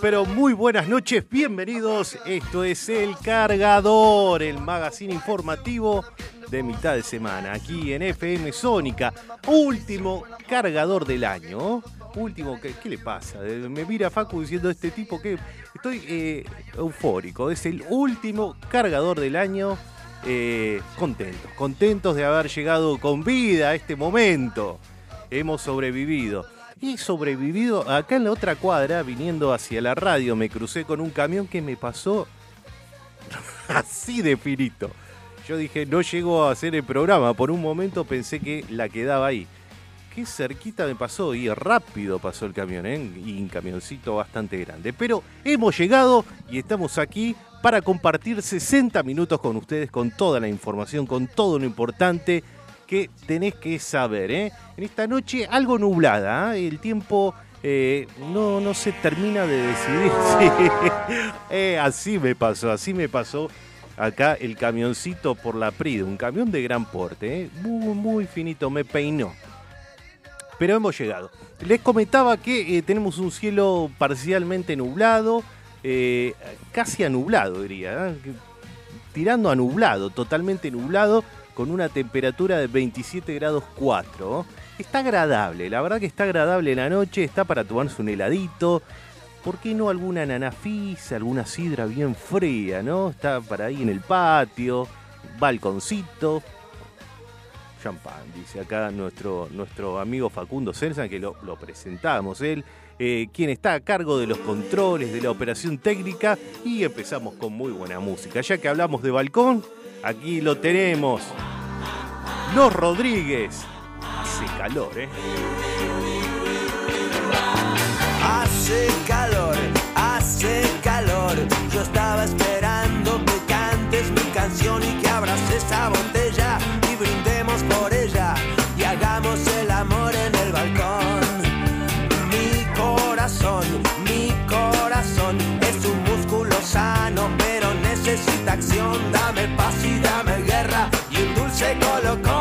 pero muy buenas noches, bienvenidos. Esto es El Cargador, el magazine informativo de mitad de semana, aquí en FM Sónica. Último cargador del año. Último, ¿qué, qué le pasa? Eh, Me mira Facu diciendo este tipo que estoy eh, eufórico. Es el último cargador del año. Eh, contentos, contentos de haber llegado con vida a este momento. Hemos sobrevivido. He sobrevivido acá en la otra cuadra, viniendo hacia la radio, me crucé con un camión que me pasó así de finito. Yo dije, no llego a hacer el programa. Por un momento pensé que la quedaba ahí. Qué cerquita me pasó y rápido pasó el camión, ¿eh? Y un camioncito bastante grande. Pero hemos llegado y estamos aquí para compartir 60 minutos con ustedes, con toda la información, con todo lo importante que tenés que saber. ¿eh? En esta noche algo nublada, ¿eh? el tiempo eh, no, no se termina de decidir. Eh, así me pasó, así me pasó acá el camioncito por la Prida, un camión de gran porte, muy, muy finito, me peinó. Pero hemos llegado. Les comentaba que tenemos un cielo parcialmente nublado, casi anublado diría, tirando a nublado, totalmente nublado con una temperatura de 27 grados 4. Está agradable, la verdad que está agradable la noche, está para tomarse un heladito. ¿Por qué no alguna nanafisa, alguna sidra bien fría, no? Está para ahí en el patio, balconcito. Champán, dice acá nuestro, nuestro amigo Facundo Celsa, que lo, lo presentamos él, eh, quien está a cargo de los controles, de la operación técnica, y empezamos con muy buena música. Ya que hablamos de balcón, Aquí lo tenemos. Los Rodríguez. Hace calor, ¿eh? Hace calor, hace calor. Yo estaba esperando que cantes mi canción y que abras esa botella dulce colocón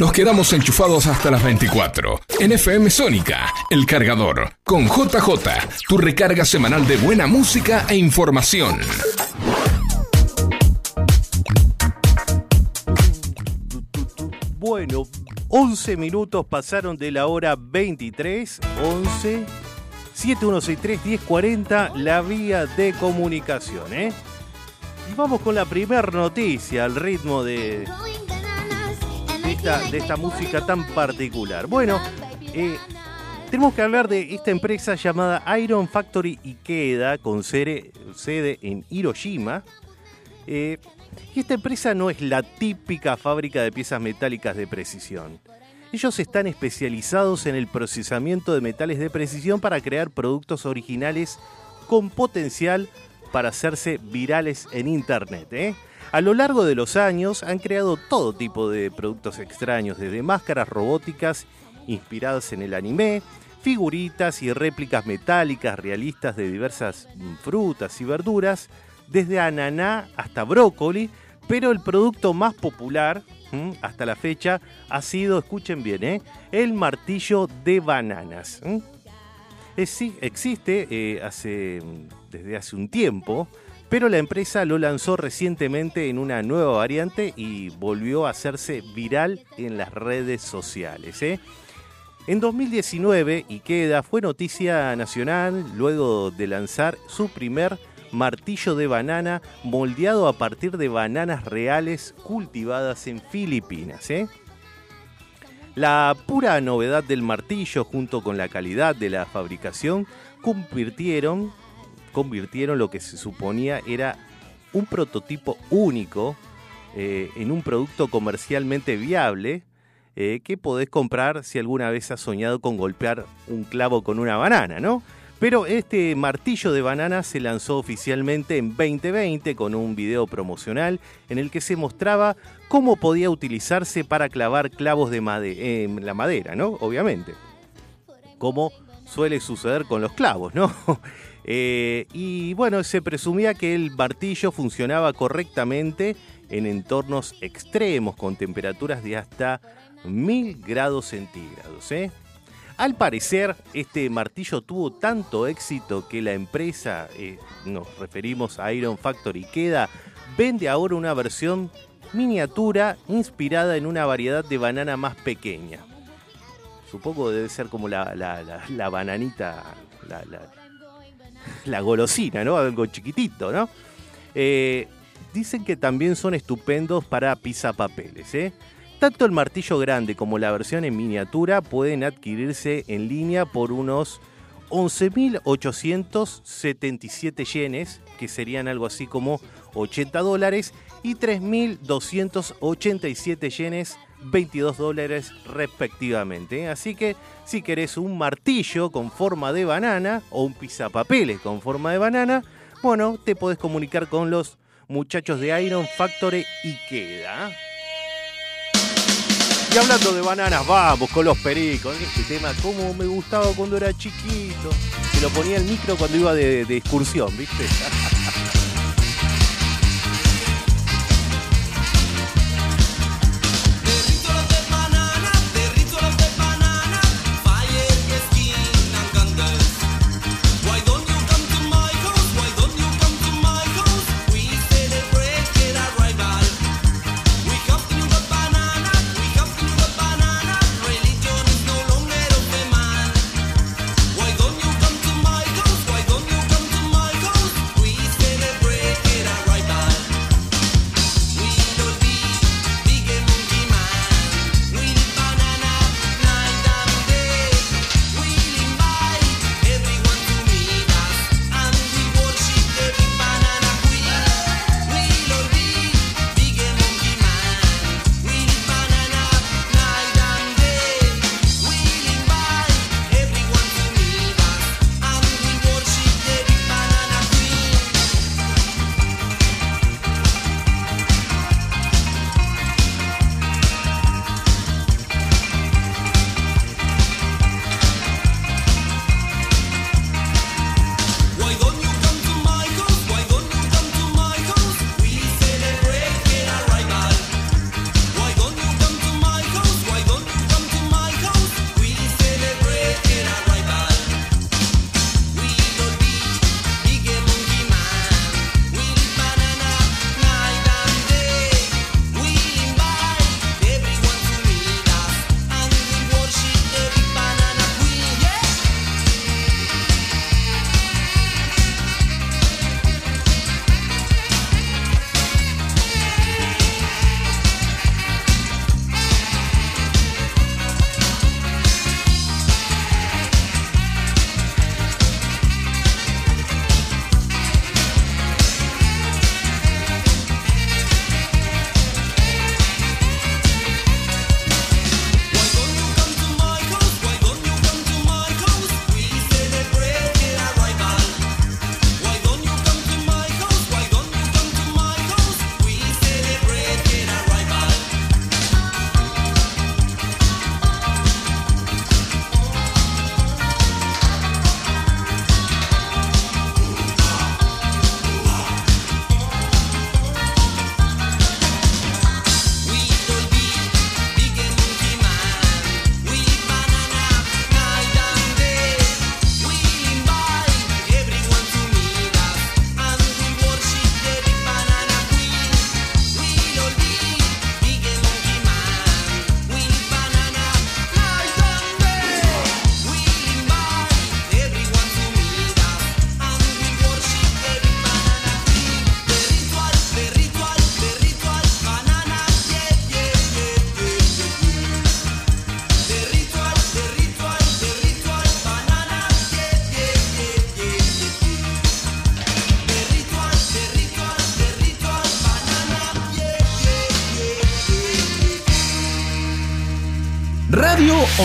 Nos quedamos enchufados hasta las 24. En FM Sónica, El Cargador, con JJ, tu recarga semanal de buena música e información. Bueno, 11 minutos pasaron de la hora 23, 11 7163 1040, la vía de comunicación, ¿eh? Y vamos con la primera noticia al ritmo de, de, esta, música tan particular. Bueno, eh, tenemos que hablar de esta empresa llamada Iron Factory Ikeda, con sede, en Hiroshima. Eh, y esta empresa no es la típica fábrica de piezas metálicas de precisión. Ellos están especializados en el procesamiento de metales de precisión para crear productos originales con potencial para hacerse virales en Internet. ¿eh? A lo largo de los años han creado todo tipo de productos extraños, desde máscaras robóticas inspiradas en el anime, figuritas y réplicas metálicas realistas de diversas frutas y verduras, desde ananá hasta brócoli, pero el producto más popular hasta la fecha ha sido, escuchen bien, ¿eh? el martillo de bananas. existe eh, hace, desde hace un tiempo, pero la empresa lo lanzó recientemente en una nueva variante y volvió a hacerse viral en las redes sociales. ¿eh? En 2019, Ikeda fue noticia nacional luego de lanzar su primer martillo de banana moldeado a partir de bananas reales cultivadas en Filipinas. ¿eh? La pura novedad del martillo junto con la calidad de la fabricación convirtieron, convirtieron lo que se suponía era un prototipo único eh, en un producto comercialmente viable eh, que podés comprar si alguna vez has soñado con golpear un clavo con una banana, ¿no? Pero este martillo de banana se lanzó oficialmente en 2020 con un video promocional en el que se mostraba cómo podía utilizarse para clavar clavos de en la madera, ¿no? Obviamente. Como suele suceder con los clavos, ¿no? Eh, y bueno, se presumía que el martillo funcionaba correctamente en entornos extremos con temperaturas de hasta 1000 grados centígrados, ¿eh? Al parecer, este martillo tuvo tanto éxito que la empresa, eh, nos referimos a Iron Factory Queda, vende ahora una versión miniatura inspirada en una variedad de banana más pequeña. Supongo debe ser como la, bananita, golosina, ¿no? Algo chiquitito, ¿no? Eh, dicen que también son estupendos para papeles, ¿eh? Tanto el martillo grande como la versión en miniatura pueden adquirirse en línea por unos 11.877 yenes, que serían algo así como 80 dólares, y 3.287 yenes, 22 dólares respectivamente. Así que si querés un martillo con forma de banana o un pizapapeles con forma de banana, bueno, te podés comunicar con los muchachos de Iron Factory y queda. Y hablando de bananas, vamos con los pericos. Este tema, como me gustaba cuando era chiquito. Se lo ponía el micro cuando iba de, de excursión, ¿viste?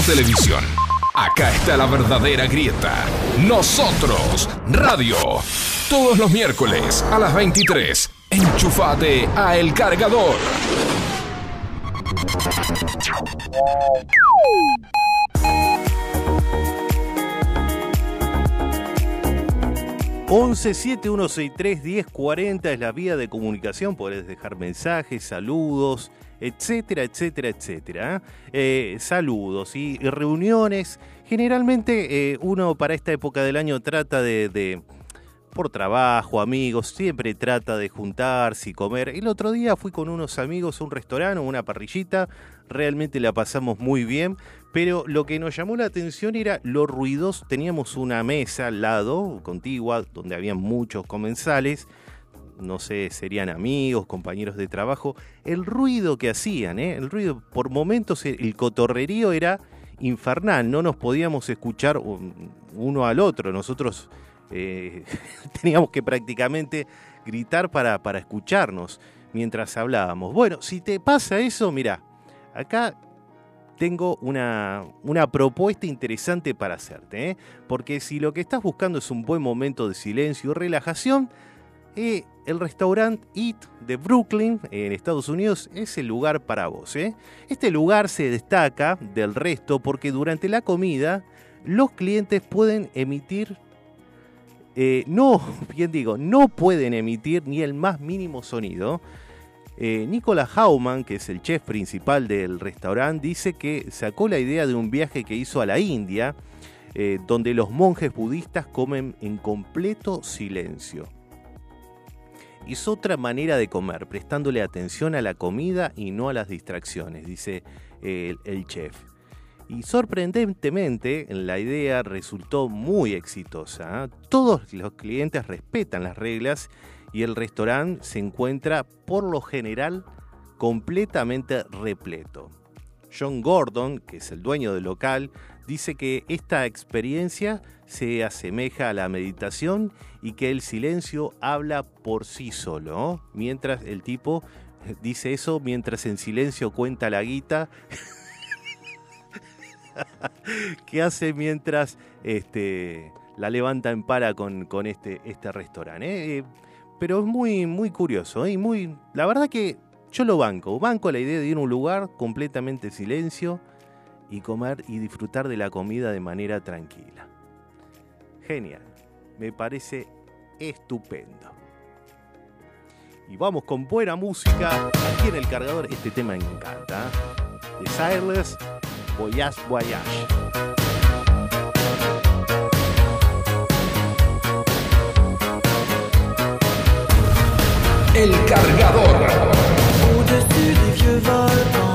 televisión. Acá está la verdadera grieta. Nosotros, radio. Todos los miércoles a las 23. Enchufate a El Cargador. 11 7163 1040 es la vía de comunicación. Podés dejar mensajes, saludos, etcétera, etcétera, etcétera. Eh, saludos y, reuniones. Generalmente eh, uno para esta época del año trata de, por trabajo, amigos, siempre trata de juntarse y comer. El otro día fui con unos amigos a un restaurante, una parrillita. Realmente la pasamos muy bien. Pero lo que nos llamó la atención era los ruidos. Teníamos una mesa al lado, contigua, donde había muchos comensales. No sé, serían amigos, compañeros de trabajo. El ruido que hacían, ¿eh? el ruido, por momentos el cotorrerío era infernal. No nos podíamos escuchar uno al otro. Nosotros eh, teníamos que prácticamente gritar para, para escucharnos mientras hablábamos. Bueno, si te pasa eso, mira, acá tengo una, una propuesta interesante para hacerte. ¿eh? Porque si lo que estás buscando es un buen momento de silencio y relajación, eh, el restaurante Eat de Brooklyn, en Estados Unidos, es el lugar para vos. ¿eh? Este lugar se destaca del resto porque durante la comida los clientes pueden emitir, no, bien digo, no pueden emitir ni el más mínimo sonido eh, Nicolas Hauman, que es el chef principal del restaurante, dice que sacó la idea de un viaje que hizo a la India, eh, donde los monjes budistas comen en completo silencio. Es otra manera de comer, prestándole atención a la comida y no a las distracciones, dice el, el chef. Y sorprendentemente la idea resultó muy exitosa. ¿eh? Todos los clientes respetan las reglas y el restaurante se encuentra por lo general completamente repleto. John Gordon, que es el dueño del local, dice que esta experiencia se asemeja a la meditación y que el silencio habla por sí solo. Mientras el tipo dice eso, mientras en silencio cuenta la guita. que hace mientras este, la levanta en para con, este, este restaurante. ¿eh? pero es muy, muy curioso ¿eh? y muy. La verdad que yo lo banco. Banco la idea de ir a un lugar completamente silencio y comer y disfrutar de la comida de manera tranquila. Genial. Me parece estupendo. Y vamos con buena música. Aquí en el cargador este tema me encanta. The Silence, Voyage Voyage. El cargador. Au-dessus des vieux volcans.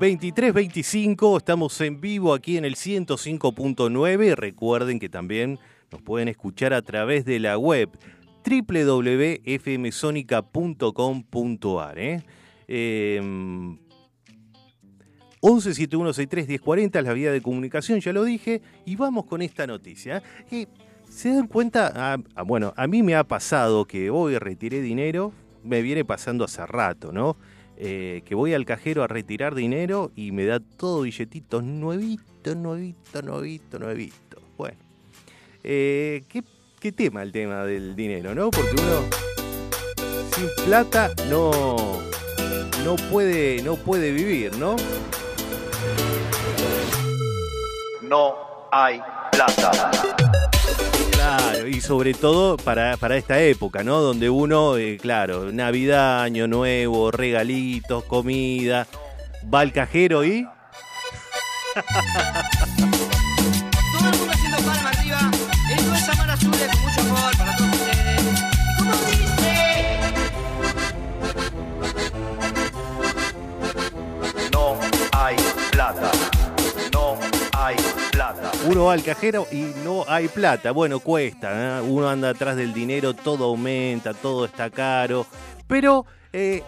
...23.25... estamos en vivo aquí en el 105.9... ...recuerden que también nos pueden escuchar a través de la web... www.fmsonica.com.ar ¿eh? Eh, 11 7163 1040 es la vía de comunicación, ya lo dije, y vamos con esta noticia. Eh, ¿Se dan cuenta? Ah, ah, bueno, a mí me ha pasado que hoy retiré dinero, me viene pasando hace rato, ¿no? Eh, que voy al cajero a retirar dinero y me da todo billetitos nuevito, nuevito, nuevito, nuevito. Bueno, eh, ¿qué, qué tema el tema del dinero, ¿no? Porque uno sin plata no, no, puede, no puede vivir, ¿no? no hay plata. Claro, y sobre todo para, para esta época, ¿no? Donde uno, eh, claro, Navidad, Año Nuevo, regalitos, comida, va al cajero y... Todo el mundo haciendo palma arriba. Esto es Amar Azules con mucho amor para todos ustedes. ¿Y cómo dice? No hay plata. Uno va al cajero y no hay plata. Bueno, cuesta, ¿eh? uno anda atrás del dinero, todo aumenta, todo está caro. Pero eh,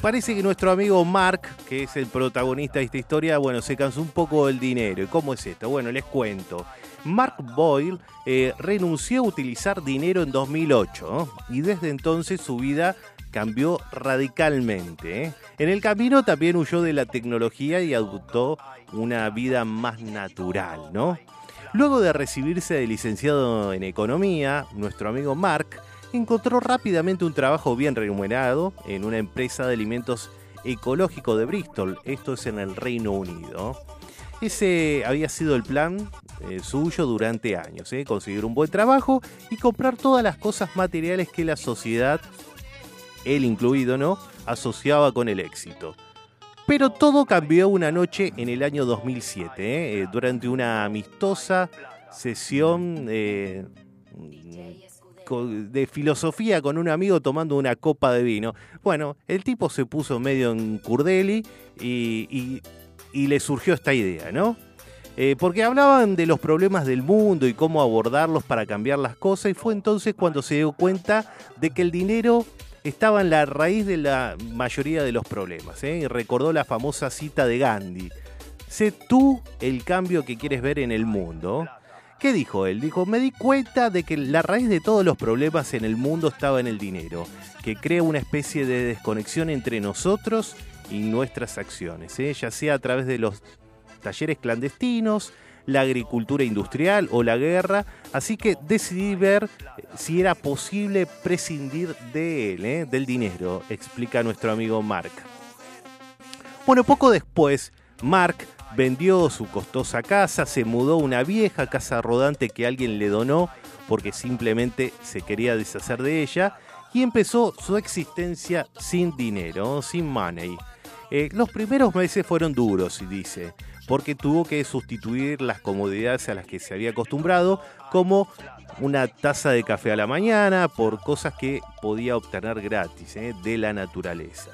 parece que nuestro amigo Mark, que es el protagonista de esta historia, bueno, se cansó un poco del dinero. ¿Y cómo es esto? Bueno, les cuento. Mark Boyle eh, renunció a utilizar dinero en 2008 ¿no? y desde entonces su vida cambió radicalmente. ¿eh? En el camino también huyó de la tecnología y adoptó una vida más natural, ¿no? Luego de recibirse de licenciado en economía, nuestro amigo Mark encontró rápidamente un trabajo bien remunerado en una empresa de alimentos ecológicos de Bristol, esto es en el Reino Unido. Ese había sido el plan eh, suyo durante años, ¿eh? conseguir un buen trabajo y comprar todas las cosas materiales que la sociedad, él incluido, ¿no?, asociaba con el éxito. Pero todo cambió una noche en el año 2007, ¿eh? Eh, durante una amistosa sesión eh, de filosofía con un amigo tomando una copa de vino. Bueno, el tipo se puso medio en Curdeli y, y- y le surgió esta idea, ¿no? Porque hablaban de los problemas del mundo y cómo abordarlos para cambiar las cosas y fue entonces cuando se dio cuenta de que el dinero estaba en la raíz de la mayoría de los problemas. ¿eh? Y recordó la famosa cita de Gandhi. Sé tú el cambio que quieres ver en el mundo. ¿Qué dijo él? Dijo, me di cuenta de que la raíz de todos los problemas en el mundo estaba en el dinero, que crea una especie de desconexión entre nosotros y nuestras acciones, ¿eh? ya sea a través de los talleres clandestinos, la agricultura industrial o la guerra, así que decidí ver si era posible prescindir de él, ¿eh? del dinero, explica nuestro amigo Mark. Bueno, poco después, Mark vendió su costosa casa, se mudó a una vieja casa rodante que alguien le donó porque simplemente se quería deshacer de ella y empezó su existencia sin dinero, sin money. Eh, los primeros meses fueron duros, dice, porque tuvo que sustituir las comodidades a las que se había acostumbrado, como una taza de café a la mañana, por cosas que podía obtener gratis eh, de la naturaleza.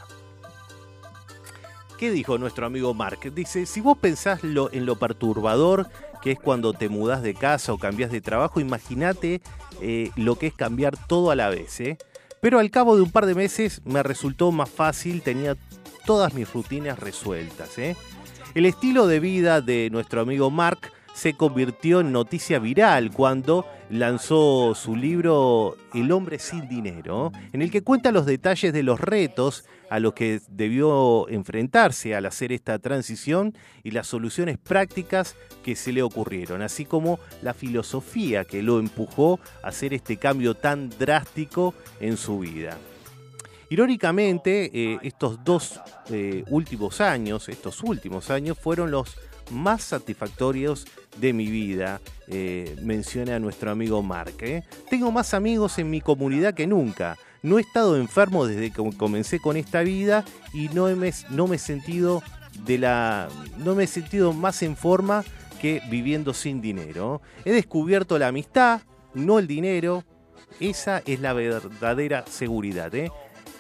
¿Qué dijo nuestro amigo Mark? Dice, si vos pensás lo, en lo perturbador que es cuando te mudás de casa o cambias de trabajo, imagínate eh, lo que es cambiar todo a la vez. ¿eh? Pero al cabo de un par de meses me resultó más fácil, tenía todas mis rutinas resueltas. El estilo de vida de nuestro amigo Mark se convirtió en noticia viral cuando lanzó su libro El hombre sin dinero, en el que cuenta los detalles de los retos a los que debió enfrentarse al hacer esta transición y las soluciones prácticas que se le ocurrieron, así como la filosofía que lo empujó a hacer este cambio tan drástico en su vida. Irónicamente, eh, estos dos eh, últimos años, estos últimos años fueron los más satisfactorios de mi vida, eh, menciona nuestro amigo Mark. ¿eh? Tengo más amigos en mi comunidad que nunca. No he estado enfermo desde que comencé con esta vida y no me, he sentido de la, no me he sentido más en forma que viviendo sin dinero. He descubierto la amistad, no el dinero. Esa es la verdadera seguridad.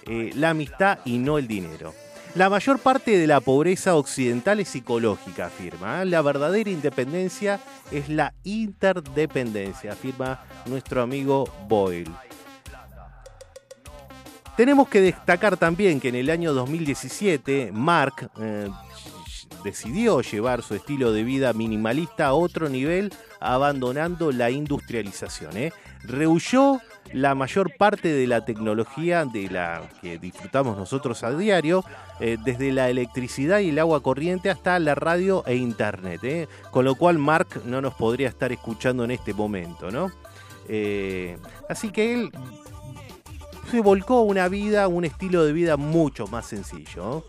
Eh, la amistad y no el dinero. La mayor parte de la pobreza occidental es psicológica, afirma. La verdadera independencia es la interdependencia, afirma nuestro amigo Boyle. Tenemos que destacar también que en el año 2017 Mark eh, decidió llevar su estilo de vida minimalista a otro nivel, abandonando la industrialización. ¿eh? Rehuyó la mayor parte de la tecnología de la que disfrutamos nosotros a diario, eh, desde la electricidad y el agua corriente hasta la radio e internet, ¿eh? con lo cual Mark no nos podría estar escuchando en este momento, ¿no? Eh, así que él se volcó una vida, un estilo de vida mucho más sencillo.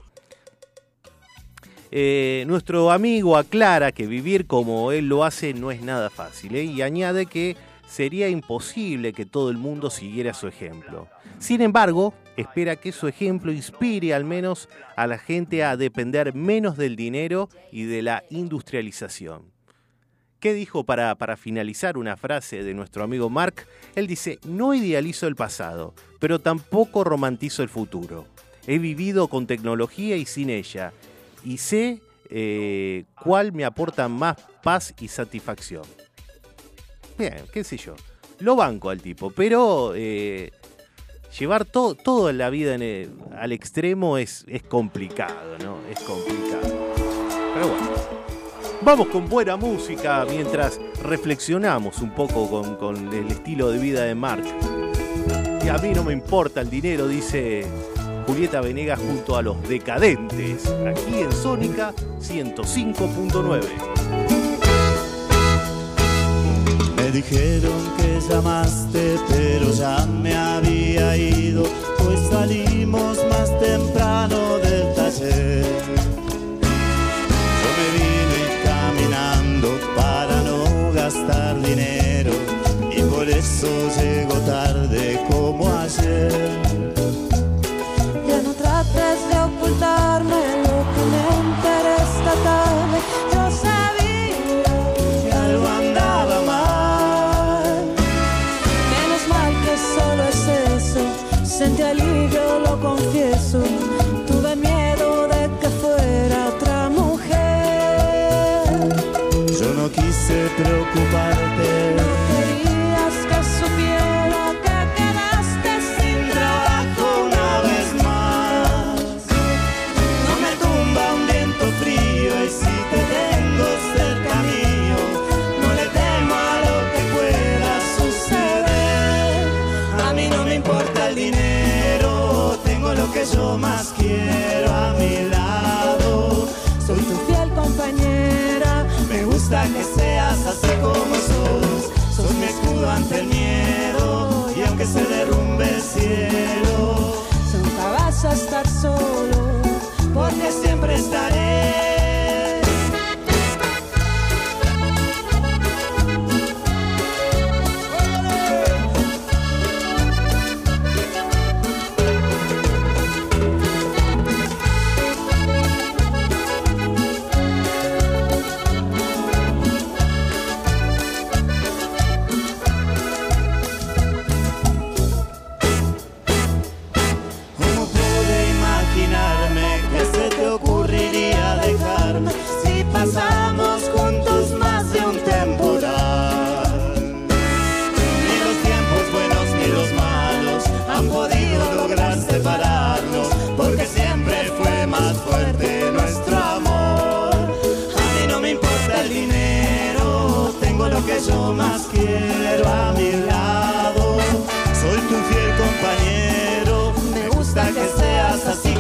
Nuestro amigo aclara que vivir como él lo hace no es nada fácil y añade que sería imposible que todo el mundo siguiera su ejemplo. Sin embargo, espera que su ejemplo inspire al menos a la gente a depender menos del dinero y de la industrialización. ¿Qué dijo para, para finalizar una frase de nuestro amigo Mark? Él dice, no idealizo el pasado, pero tampoco romantizo el futuro. He vivido con tecnología y sin ella, y sé eh, cuál me aporta más paz y satisfacción. Bien, qué sé yo. Lo banco al tipo, pero eh, llevar todo, toda la vida el- al extremo es, es complicado, ¿no? Es complicado. Pero bueno. Vamos con buena música mientras reflexionamos un poco con, con el estilo de vida de Mark. Y a mí no me importa el dinero, dice Julieta Venegas junto a los decadentes, aquí en Sónica 105.9. Dijeron que llamaste, pero ya me había ido, pues salimos más temprano del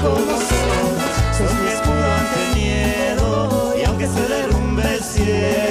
como son, sus pies pudo ante miedo, y aunque se derrumbe el cielo.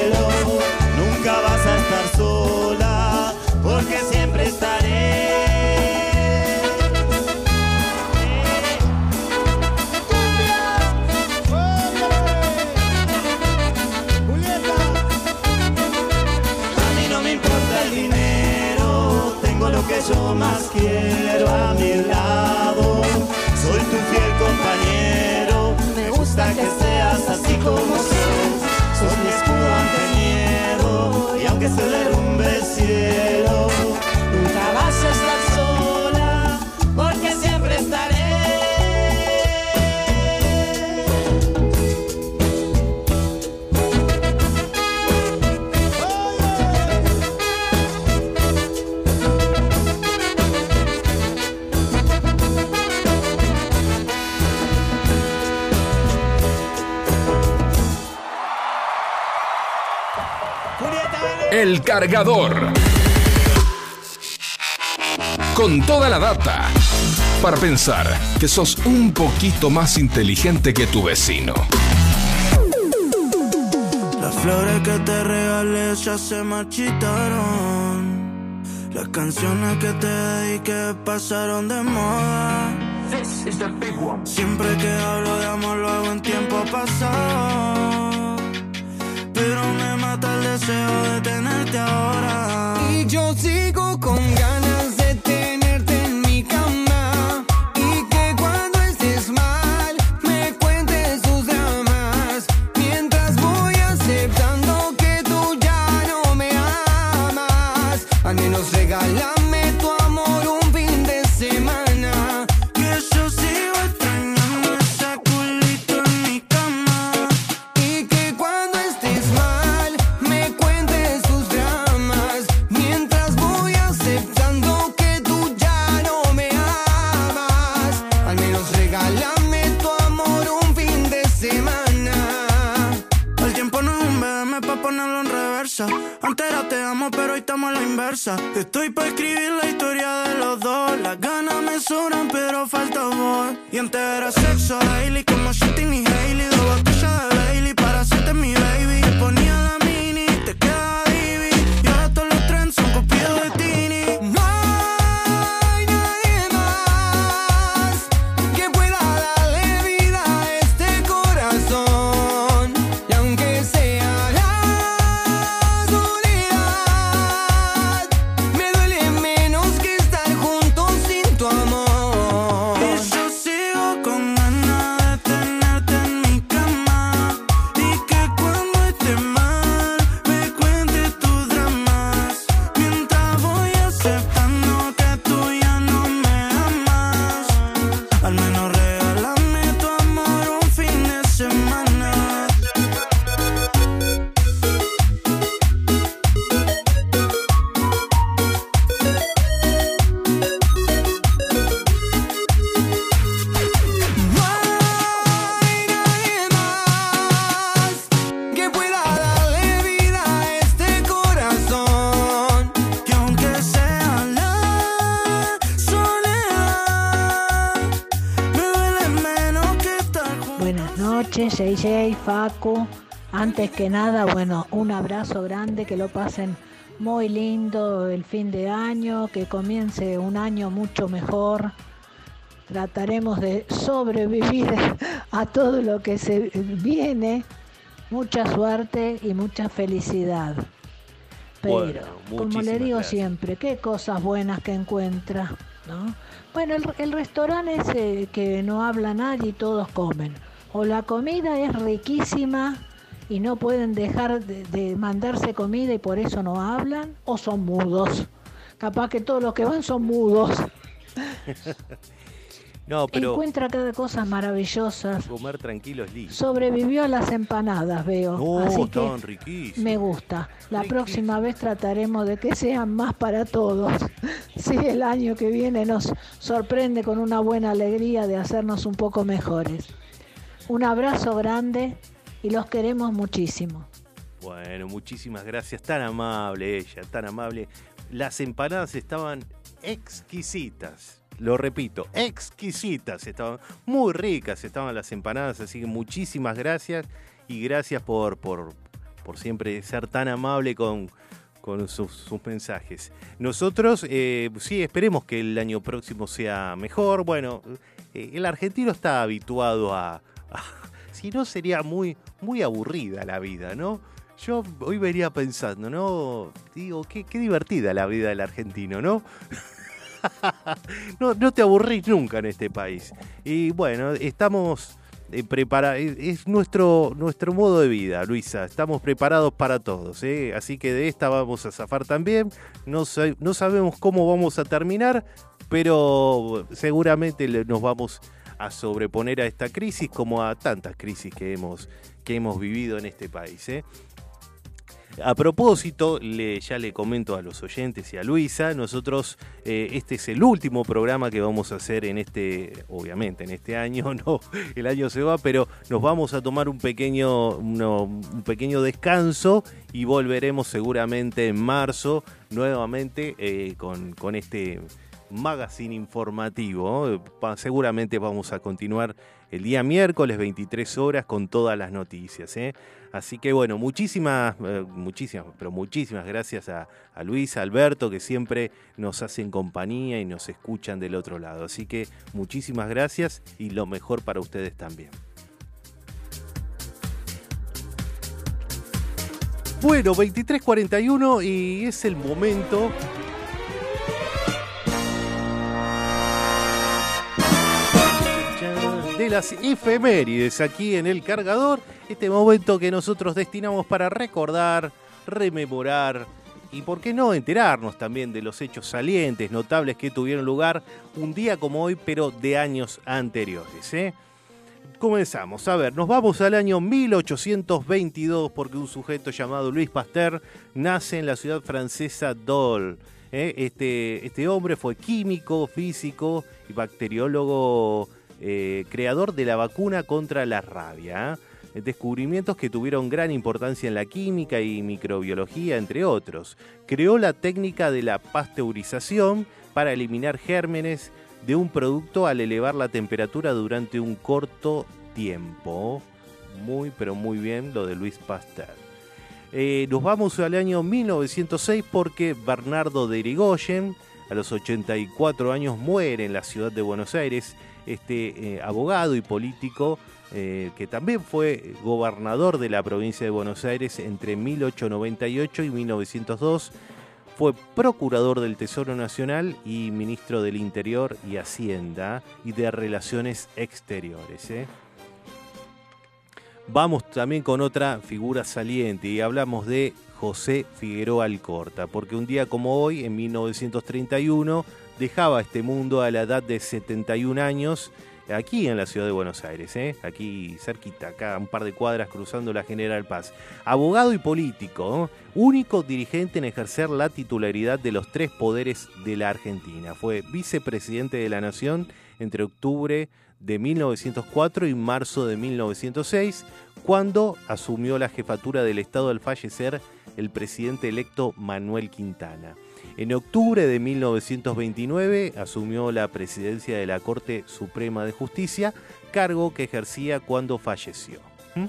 El Cargador. Con toda la data. Para pensar que sos un poquito más inteligente que tu vecino. Las flores que te regalé ya se marchitaron. Las canciones que te dediqué pasaron de moda. This is the big one. Siempre que hablo de amor lo hago en tiempo pasado deseo. Y yo sigo con ganas. Estoy para escribir la historia de los dos. Las ganas me sobran, pero falta amor. Y antes era sexo, Hailey, como Shitty y Hailey. Facu. Antes que nada, bueno, un abrazo grande, que lo pasen muy lindo el fin de año, que comience un año mucho mejor. Trataremos de sobrevivir a todo lo que se viene. Mucha suerte y mucha felicidad. Pero, Bueno, como le digo gracias. siempre, qué cosas buenas que encuentra, ¿no? Bueno, el, el restaurante es eh, que no habla nadie y todos comen. O la comida es riquísima y no pueden dejar de, de mandarse comida y por eso no hablan, o son mudos. Capaz que todos los que van son mudos. No, pero Encuentra cada cosa maravillosas. comer tranquilo es lindo. Sobrevivió a las empanadas, veo. No, Así que riquísimos. me gusta. La próxima vez trataremos de que sean más para todos. Si el año que viene nos sorprende con una buena alegría de hacernos un poco mejores. Un abrazo grande y los queremos muchísimo. Bueno, muchísimas gracias. Tan amable ella, tan amable. Las empanadas estaban exquisitas. Lo repito, exquisitas. Estaban muy ricas, estaban las empanadas. Así que muchísimas gracias. Y gracias por, por, por siempre ser tan amable con, con sus, mensajes. Nosotros, eh, sí, esperemos que el año próximo sea mejor. Bueno, eh, el argentino está habituado a- si no sería muy, muy aburrida la vida, ¿no? Yo hoy venía pensando, ¿no? Digo, qué, divertida la vida del argentino, ¿no? no, no te aburrís nunca en este país. Y bueno, estamos preparados, es nuestro, nuestro modo de vida, Luisa. Estamos preparados para todos, ¿eh? así que de esta vamos a zafar también. No, no sabemos cómo vamos a terminar, pero seguramente nos vamos a sobreponer a esta crisis como a tantas crisis que hemos, que hemos vivido en este país. ¿eh? A propósito, le- ya le comento a los oyentes y a Luisa, nosotros eh, este es el último programa que vamos a hacer en este, obviamente en este año, no, el año se va, pero nos vamos a tomar un pequeño, uno- un pequeño descanso y volveremos seguramente en marzo nuevamente eh, con, con este magazine informativo. Seguramente vamos a continuar el día miércoles 23 horas con todas las noticias. ¿eh? Así que bueno, muchísimas, eh, muchísimas, pero muchísimas gracias a, a Luis, a Alberto, que siempre nos hacen compañía y nos escuchan del otro lado. Así que muchísimas gracias y lo mejor para ustedes también. Bueno, 23.41 y es el momento de las efemérides aquí en el cargador. Este momento que nosotros destinamos para recordar, rememorar y, por qué no, enterarnos también de los hechos salientes, notables que tuvieron lugar un día como hoy, pero de años anteriores. ¿eh? Comenzamos. A ver, nos vamos al año 1822 porque un sujeto llamado Luis Pasteur nace en la ciudad francesa Dole. ¿eh? Este, este hombre fue químico, físico y bacteriólogo eh, creador de la vacuna contra la rabia. ¿eh? Descubrimientos que tuvieron gran importancia en la química y microbiología, entre otros. Creó la técnica de la pasteurización para eliminar gérmenes de un producto al elevar la temperatura durante un corto tiempo. Muy, pero muy bien lo de Luis Pasteur. Eh, nos vamos al año 1906 porque Bernardo de Irigoyen, a los 84 años, muere en la ciudad de Buenos Aires. Este eh, abogado y político eh, que también fue gobernador de la provincia de Buenos Aires entre 1898 y 1902 fue procurador del Tesoro Nacional y ministro del Interior y Hacienda y de Relaciones Exteriores. ¿eh? Vamos también con otra figura saliente y hablamos de José Figueroa Alcorta, porque un día como hoy, en 1931, dejaba este mundo a la edad de 71 años aquí en la ciudad de Buenos Aires, ¿eh? aquí cerquita, acá un par de cuadras cruzando la General Paz. Abogado y político, único dirigente en ejercer la titularidad de los tres poderes de la Argentina. Fue vicepresidente de la Nación entre octubre de 1904 y marzo de 1906, cuando asumió la jefatura del Estado al fallecer el presidente electo Manuel Quintana. En octubre de 1929 asumió la presidencia de la Corte Suprema de Justicia, cargo que ejercía cuando falleció. ¿Mm?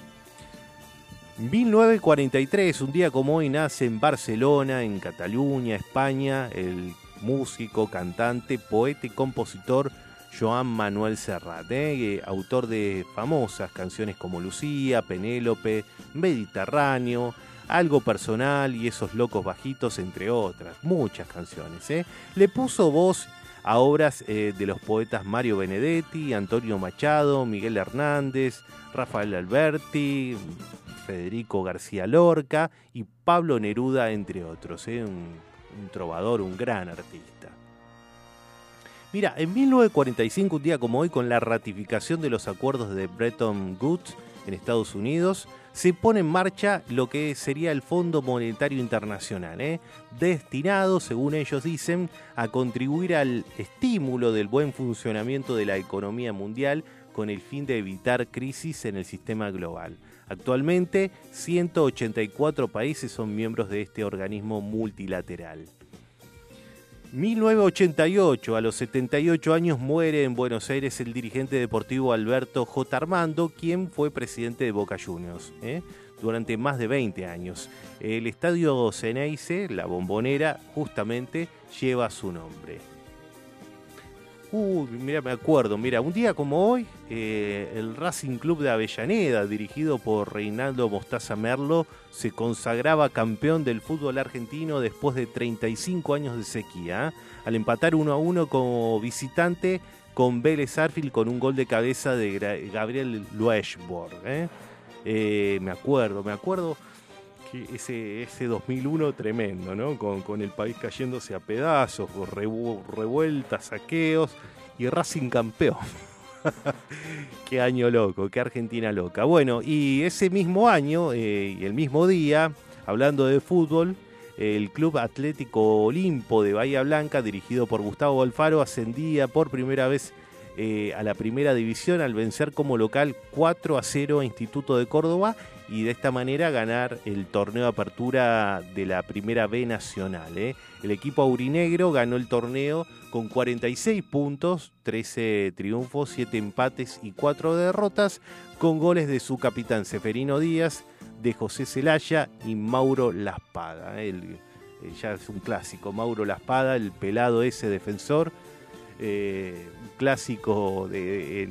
1943, un día como hoy, nace en Barcelona, en Cataluña, España, el músico, cantante, poeta y compositor Joan Manuel Serrat, ¿eh? Eh, autor de famosas canciones como Lucía, Penélope, Mediterráneo, Algo Personal y Esos Locos Bajitos, entre otras, muchas canciones. ¿eh? Le puso voz a obras eh, de los poetas Mario Benedetti, Antonio Machado, Miguel Hernández, Rafael Alberti, Federico García Lorca y Pablo Neruda, entre otros. ¿eh? Un, un trovador, un gran artista. Mira, en 1945, un día como hoy, con la ratificación de los acuerdos de Bretton Woods en Estados Unidos, se pone en marcha lo que sería el Fondo Monetario Internacional, ¿eh? destinado, según ellos dicen, a contribuir al estímulo del buen funcionamiento de la economía mundial con el fin de evitar crisis en el sistema global. Actualmente, 184 países son miembros de este organismo multilateral. 1988, a los 78 años, muere en Buenos Aires el dirigente deportivo Alberto J. Armando, quien fue presidente de Boca Juniors ¿eh? durante más de 20 años. El estadio Ceneice, la bombonera, justamente lleva su nombre. Uy, mira, me acuerdo, mira, un día como hoy, eh, el Racing Club de Avellaneda, dirigido por Reinaldo Mostaza Merlo, se consagraba campeón del fútbol argentino después de 35 años de sequía, ¿eh? al empatar 1 a 1 como visitante con Vélez Arfield con un gol de cabeza de Gabriel Lueshborg. ¿eh? Me acuerdo, me acuerdo ese, ese 2001 tremendo, ¿no? Con, con el país cayéndose a pedazos, revueltas, saqueos y Racing campeón. qué año loco, qué Argentina loca. Bueno, y ese mismo año eh, y el mismo día, hablando de fútbol, el Club Atlético Olimpo de Bahía Blanca, dirigido por Gustavo Alfaro, ascendía por primera vez eh, a la primera división al vencer como local 4 a 0 a Instituto de Córdoba y de esta manera ganar el torneo de apertura de la primera B nacional. ¿eh? El equipo aurinegro ganó el torneo con 46 puntos, 13 triunfos, 7 empates y 4 derrotas, con goles de su capitán Seferino Díaz, de José Celaya y Mauro Laspada. ¿eh? Eh, ya es un clásico, Mauro Laspada, el pelado ese defensor, eh, clásico de,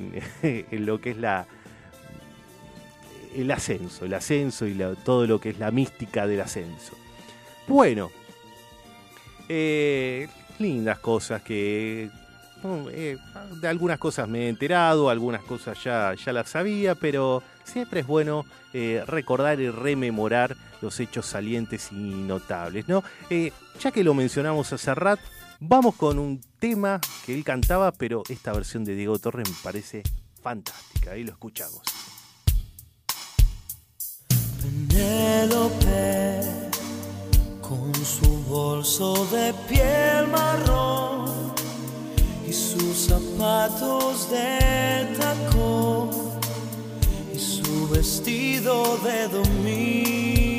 en lo que es la, el ascenso, el ascenso y todo lo que es la mística del ascenso. Bueno, eh, lindas cosas que... mm, eh, de algunas cosas me he enterado, algunas cosas ya, ya las sabía, pero siempre es bueno eh, recordar y rememorar los hechos salientes y notables, ¿no? Ya que lo mencionamos a Serrat, vamos con un tema que él cantaba, pero esta versión de Diego Torres me parece fantástica, ahí lo escuchamos. Penélope con su bolso de piel marrón y sus zapatos de tacón y su vestido de domingo.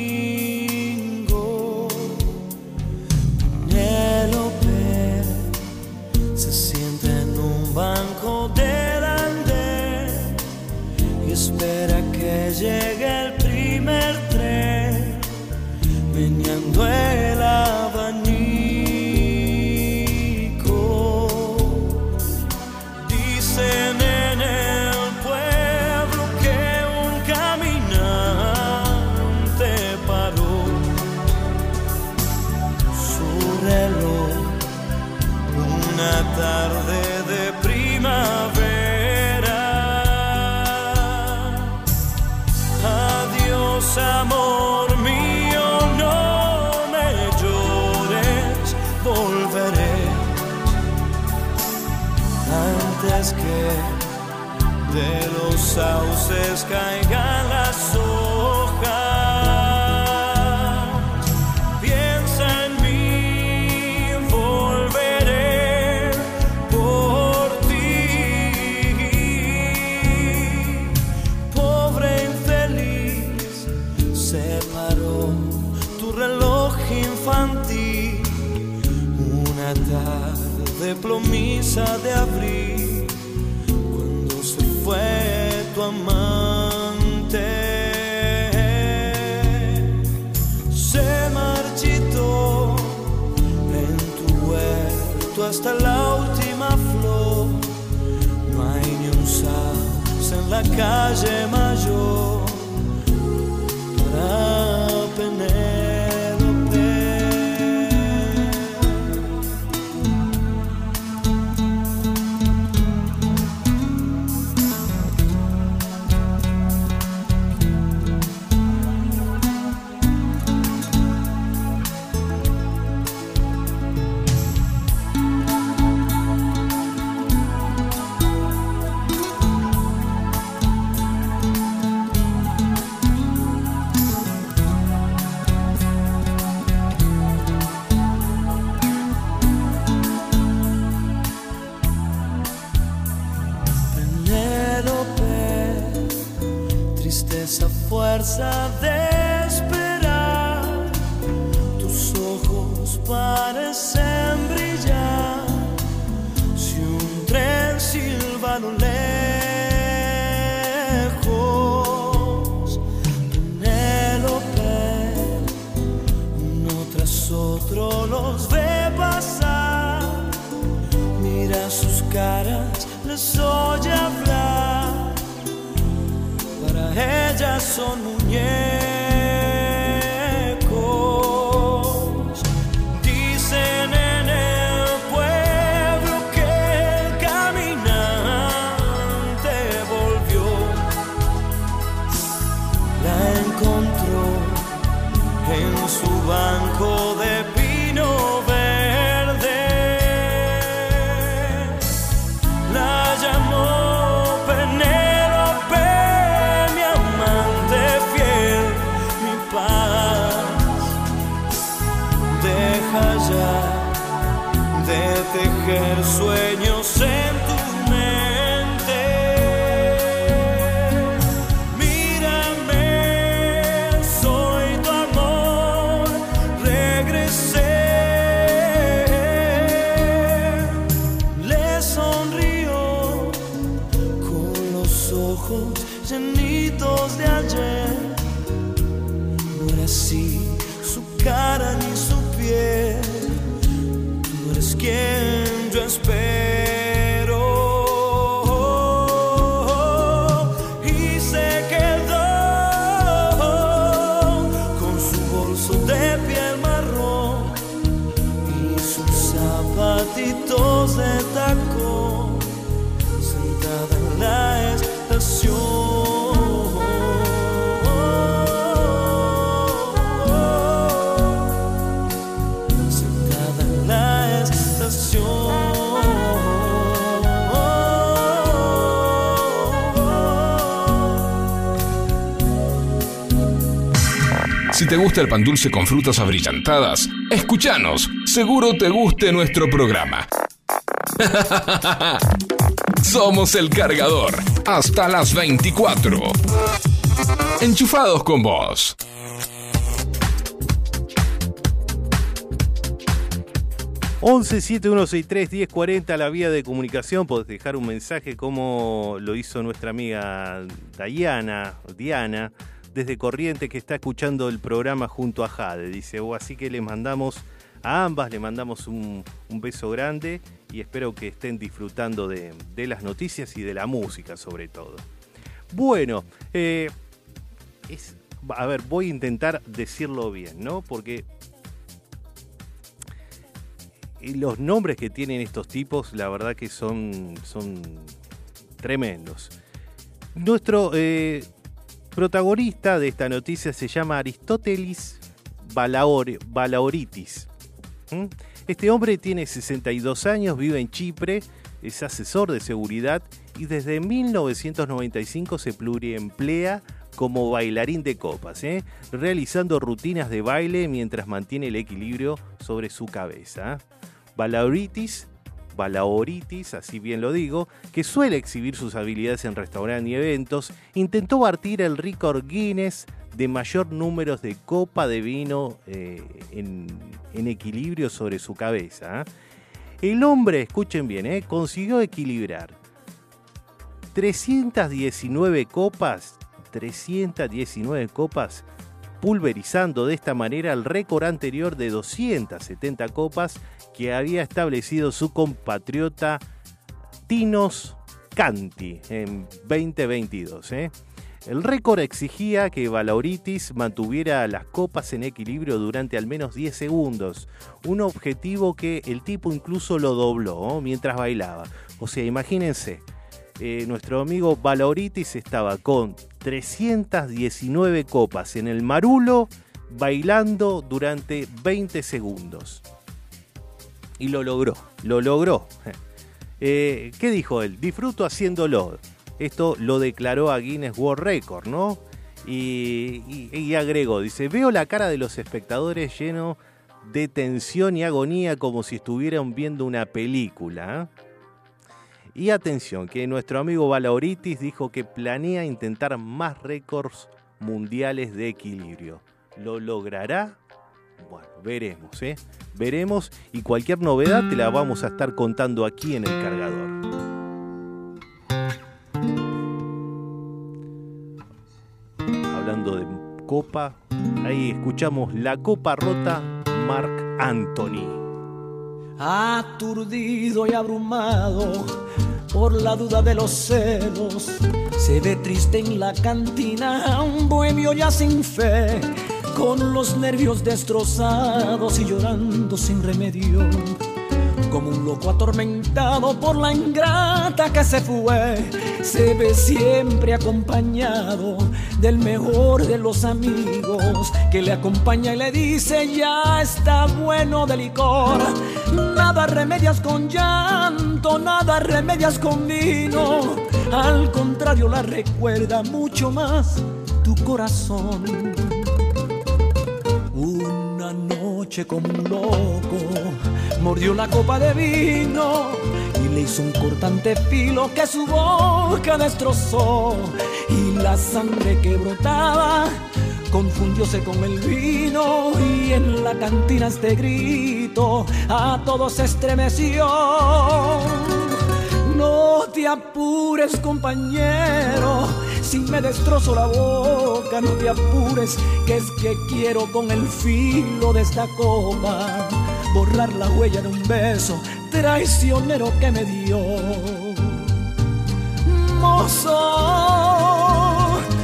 Gusta el pan dulce con frutas abrillantadas, escúchanos. Seguro te guste nuestro programa. Somos el cargador. Hasta las 24. Enchufados con vos. 7163 1040 la vía de comunicación. Podés dejar un mensaje como lo hizo nuestra amiga Diana, Diana, desde Corrientes, que está escuchando el programa junto a Jade. Dice, o así que le mandamos a ambas, le mandamos un, un beso grande y espero que estén disfrutando de, de, las noticias y de la música sobre todo. Bueno, eh, es, a ver, voy a intentar decirlo bien, ¿no? Porque los nombres que tienen estos tipos, la verdad que son, son tremendos. Nuestro eh, protagonista de esta noticia se llama Aristóteles Balaor, Balaoritis. Este hombre tiene 62 años, vive en Chipre, es asesor de seguridad y desde 1995 se pluriemplea como bailarín de copas, ¿eh? realizando rutinas de baile mientras mantiene el equilibrio sobre su cabeza. Balaoritis, Balaoritis, así bien lo digo, que suele exhibir sus habilidades en restaurantes y eventos, intentó batir el récord Guinness de mayor número de copa de vino eh, en, equilibrio sobre su cabeza. ¿eh? El hombre, escuchen bien, ¿eh? consiguió equilibrar 319 copas, 319 copas pulverizando de esta manera el récord anterior de 270 copas que había establecido su compatriota Tinos Canti en 2022. ¿eh? El récord exigía que Valauritis mantuviera las copas en equilibrio durante al menos 10 segundos, un objetivo que el tipo incluso lo dobló ¿no? mientras bailaba. O sea, imagínense, eh, nuestro amigo Valauritis estaba con 319 copas en el marulo bailando durante 20 segundos. Y lo logró, lo logró. Eh, ¿Qué dijo él? Disfruto haciéndolo. Esto lo declaró a Guinness World Record, ¿no? Y, y- y agregó, dice, veo la cara de los espectadores lleno de tensión y agonía como si estuvieran viendo una película. ¿eh? Y atención, que nuestro amigo Valauritis dijo que planea intentar más récords mundiales de equilibrio. ¿Lo logrará? Bueno, veremos, ¿eh? Veremos y cualquier novedad te la vamos a estar contando aquí en el cargador. Hablando de copa, ahí escuchamos la copa rota Mark Anthony. Aturdido y abrumado por la duda de los celos, se ve triste en la cantina, un bohemio ya sin fe, con los nervios destrozados y llorando sin remedio. Como un loco atormentado por la ingrata que se fue, se ve siempre acompañado del mejor de los amigos que le acompaña y le dice ya está bueno de licor. Nada remedias con llanto, nada remedias con vino. Al contrario, la recuerda mucho más tu corazón. Noche como un loco mordió la copa de vino y le hizo un cortante filo que su boca destrozó y la sangre que brotaba confundióse con el vino y en la cantina este grito a todos estremeció. No te apures, compañero, si me destrozo la boca, no te apures, que es que quiero con el filo de esta copa borrar la huella de un beso traicionero que me dio. Mozo,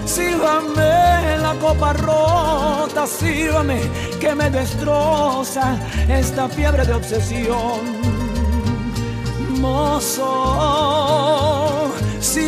sírvame la copa rota, sírvame que me destroza esta fiebre de obsesión mozo,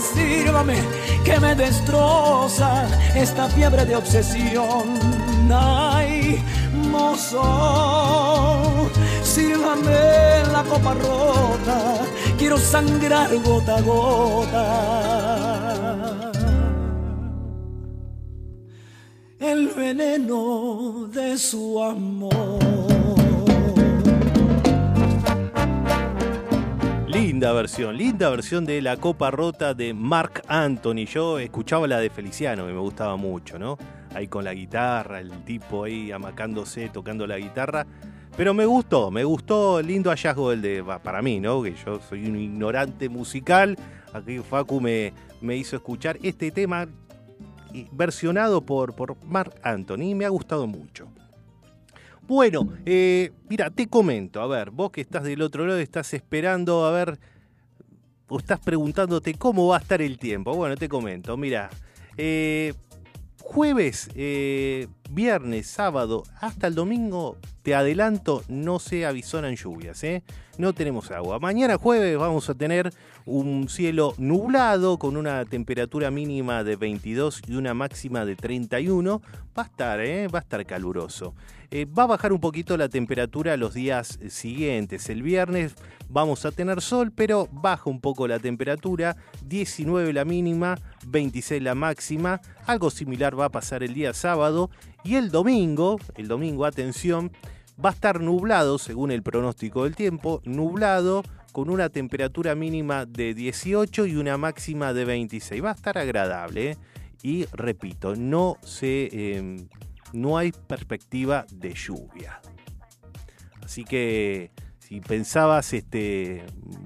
Sírvame que me destroza esta fiebre de obsesión. Ay, mozo, sírvame la copa rota, quiero sangrar gota a gota. El veneno de su amor. Linda versión, linda versión de la copa rota de Mark Anthony. Yo escuchaba la de Feliciano, que me gustaba mucho, ¿no? Ahí con la guitarra, el tipo ahí amacándose, tocando la guitarra. Pero me gustó, me gustó lindo hallazgo el de, para mí, ¿no? Que yo soy un ignorante musical. Aquí Facu me, me hizo escuchar este tema versionado por, por Mark Anthony y me ha gustado mucho. Bueno, eh, mira, te comento, a ver, vos que estás del otro lado, estás esperando, a ver, o estás preguntándote cómo va a estar el tiempo. Bueno, te comento, mira, eh, jueves eh, viernes, sábado, hasta el domingo, te adelanto, no se avisonan lluvias, ¿eh? No tenemos agua. Mañana jueves vamos a tener un cielo nublado con una temperatura mínima de 22 y una máxima de 31. Va a estar, ¿eh? Va a estar caluroso. Eh, va a bajar un poquito la temperatura los días siguientes. El viernes vamos a tener sol, pero baja un poco la temperatura. 19 la mínima, 26 la máxima. Algo similar va a pasar el día sábado. Y el domingo, el domingo, atención, va a estar nublado, según el pronóstico del tiempo, nublado con una temperatura mínima de 18 y una máxima de 26. Va a estar agradable. ¿eh? Y repito, no se... eh, no hay perspectiva de lluvia. Así que si pensabas este,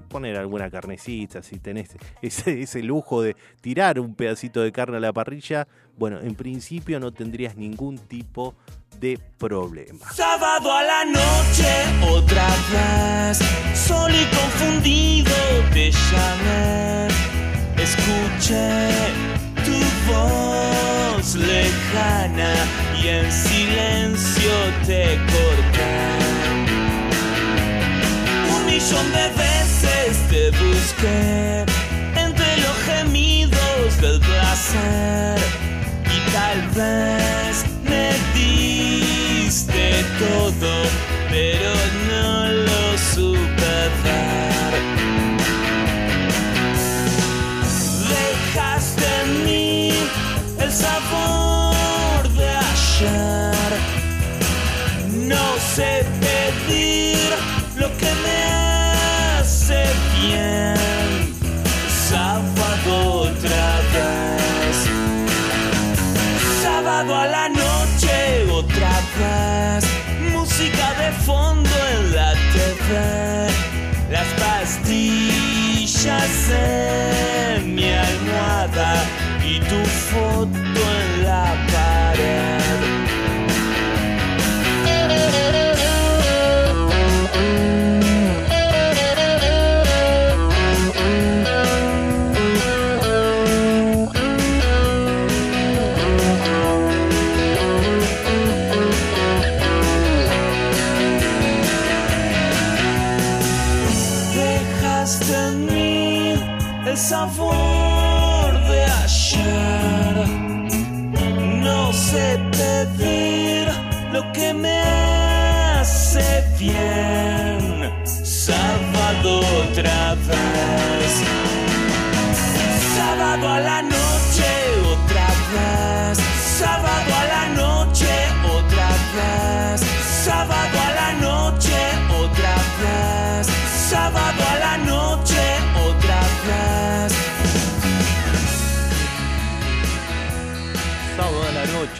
poner alguna carnecita, si tenés ese, ese lujo de tirar un pedacito de carne a la parrilla, bueno, en principio no tendrías ningún tipo de problema. Sábado a la noche, otra vez, solo y confundido te llamé. Escuché tu voz lejana y en silencio te corté. Millón de veces te busqué entre los gemidos del placer y tal vez me diste todo, pero no lo supe dar. Dejaste en mí el sabor de ayer. No sé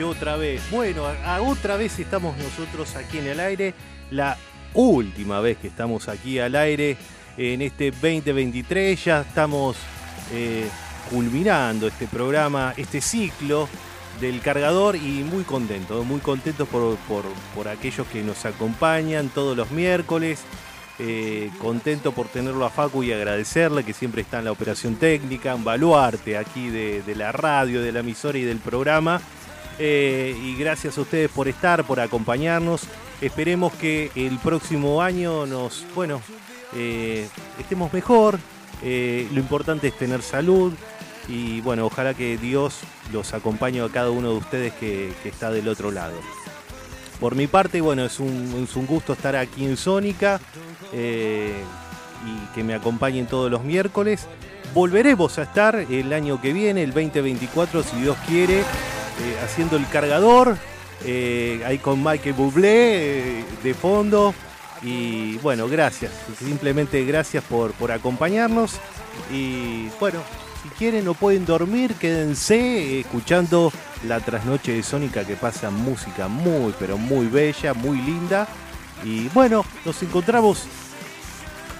otra vez. Bueno, otra vez estamos nosotros aquí en el aire. La última vez que estamos aquí al aire en este 2023. Ya estamos eh, culminando este programa, este ciclo del cargador y muy contentos, muy contentos por, por- por aquellos que nos acompañan todos los miércoles. Eh, contento por tenerlo a Facu y agradecerle que siempre está en la operación técnica, un baluarte aquí de, de la radio, de la emisora y del programa. Eh, y gracias a ustedes por estar, por acompañarnos. Esperemos que el próximo año nos, bueno, eh, estemos mejor. Eh, lo importante es tener salud. Y bueno, ojalá que Dios los acompañe a cada uno de ustedes que, está del otro lado. Por mi parte, bueno, es un, es un gusto estar aquí en Sónica y que me acompañen todos los miércoles. Volveremos a estar el año que viene, el 2024, si Dios quiere, eh, haciendo el cargador, eh, ahí con Michael Bublé eh, de fondo. Y bueno, gracias, simplemente gracias por, por acompañarnos. Y bueno, si quieren o pueden dormir, quédense escuchando la trasnoche de Sónica que pasa música muy, pero muy bella, muy linda. Y bueno, nos encontramos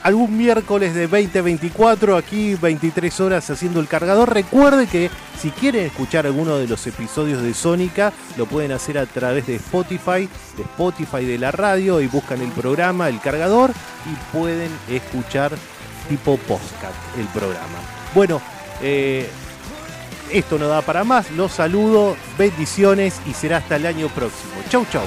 algún miércoles de 2024 aquí 23 horas haciendo el cargador. Recuerde que si quieren escuchar alguno de los episodios de Sónica, lo pueden hacer a través de Spotify, de Spotify de la radio y buscan el programa, el cargador y pueden escuchar tipo podcast el programa. Bueno, eh, Esto no da para más. Los saludo, bendiciones y será hasta el año próximo. Chau, chau.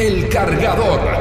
El cargador.